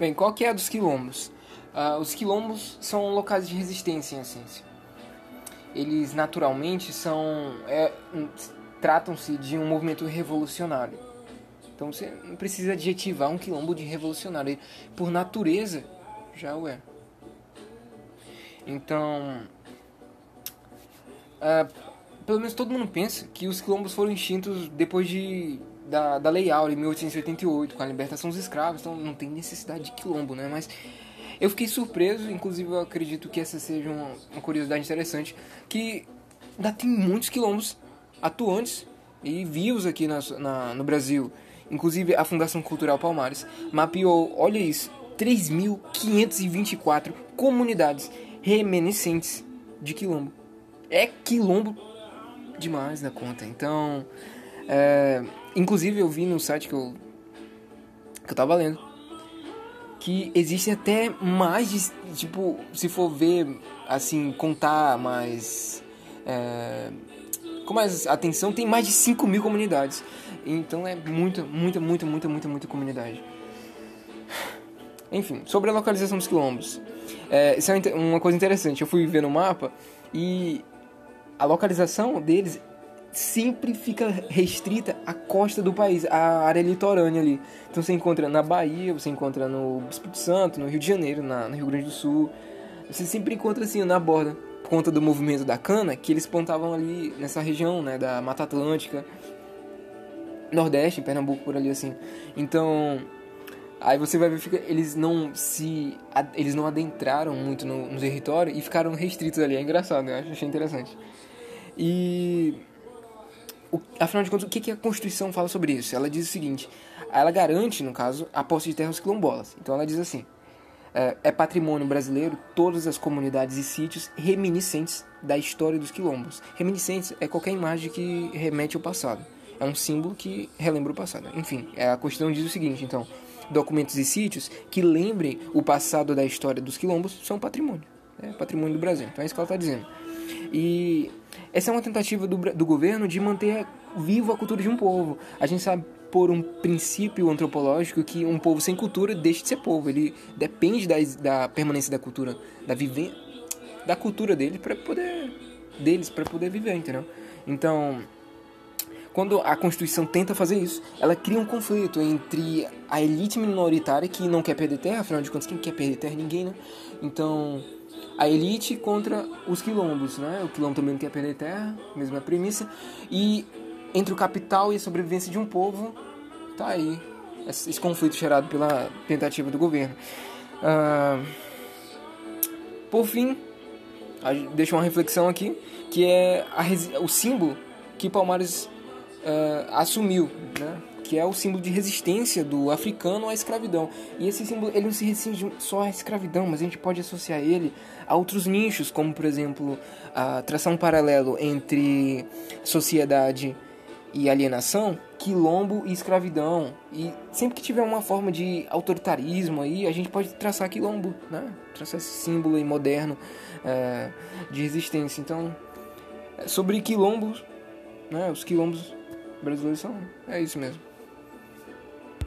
Bem, qual que é a dos quilombos? Uh, os quilombos são locais de resistência, em essência. Eles, naturalmente, são... É, Tratam-se de um movimento revolucionário. Então você não precisa adjetivar um quilombo de revolucionário. Por natureza, já o é. Então... Uh, pelo menos todo mundo pensa que os quilombos foram extintos depois de da, da Lei Áurea, em 1888, com a libertação dos escravos, então não tem necessidade de quilombo, né? Mas eu fiquei surpreso, inclusive eu acredito que essa seja uma, uma curiosidade interessante, que ainda tem muitos quilombos atuantes e vivos aqui na, na, no Brasil. Inclusive a Fundação Cultural Palmares mapeou, olha isso, 3.524 comunidades reminiscentes de quilombo. É quilombo demais na conta. Então, é, inclusive eu vi no site que eu, que eu tava lendo que existe até mais de, tipo, se for ver, assim, contar mais. É, com mais atenção, tem mais de 5 mil comunidades. Então é muita, muita, muita, muita, muita, muita comunidade. Enfim, sobre a localização dos quilombos. É, isso é uma coisa interessante. Eu fui ver no mapa e a localização deles sempre fica restrita à costa do país, à área litorânea ali. Então você encontra na Bahia, você encontra no Espírito Santo, no Rio de Janeiro, na, no Rio Grande do Sul. Você sempre encontra assim na borda, por conta do movimento da cana, que eles plantavam ali nessa região, né, da Mata Atlântica, Nordeste, Pernambuco por ali assim. Então, aí você vai ver que eles não se eles não adentraram muito no, no território e ficaram restritos ali. É engraçado, eu achei interessante. E o, afinal de contas, o que, que a Constituição fala sobre isso? Ela diz o seguinte: ela garante, no caso, a posse de terras quilombolas. Então ela diz assim: é, é, patrimônio brasileiro todas as comunidades e sítios reminiscentes da história dos quilombos. Reminiscentes é qualquer imagem que remete ao passado. É um símbolo que relembra o passado. Enfim, a Constituição diz o seguinte: então, documentos e sítios que lembrem o passado da história dos quilombos são patrimônio. É patrimônio do Brasil. Então é isso que ela está dizendo. E essa é uma tentativa do, do governo de manter vivo a cultura de um povo. A gente sabe por um princípio antropológico que um povo sem cultura deixa de ser povo. Ele depende da, da permanência da cultura, da vivência da cultura dele para poder deles para poder viver, entendeu? Então, quando a Constituição tenta fazer isso, ela cria um conflito entre a elite minoritária que não quer perder terra, afinal de contas, quem quer perder terra? Ninguém, né? Então, a elite contra os quilombos, né? O quilombo também não quer perder terra, mesma premissa. E entre o capital e a sobrevivência de um povo, tá aí esse conflito gerado pela tentativa do governo. Uh, por fim, deixa uma reflexão aqui, que é a, o símbolo que Palmares uh, assumiu, né? que é o símbolo de resistência do africano à escravidão. E esse símbolo ele não se restringe só à escravidão, mas a gente pode associar ele a outros nichos, como por exemplo, a traçar um paralelo entre sociedade e alienação, quilombo e escravidão. E sempre que tiver uma forma de autoritarismo aí, a gente pode traçar quilombo, né? Traçar esse símbolo aí moderno é, de resistência. Então, sobre quilombos, né? Os quilombos brasileiros são é isso mesmo.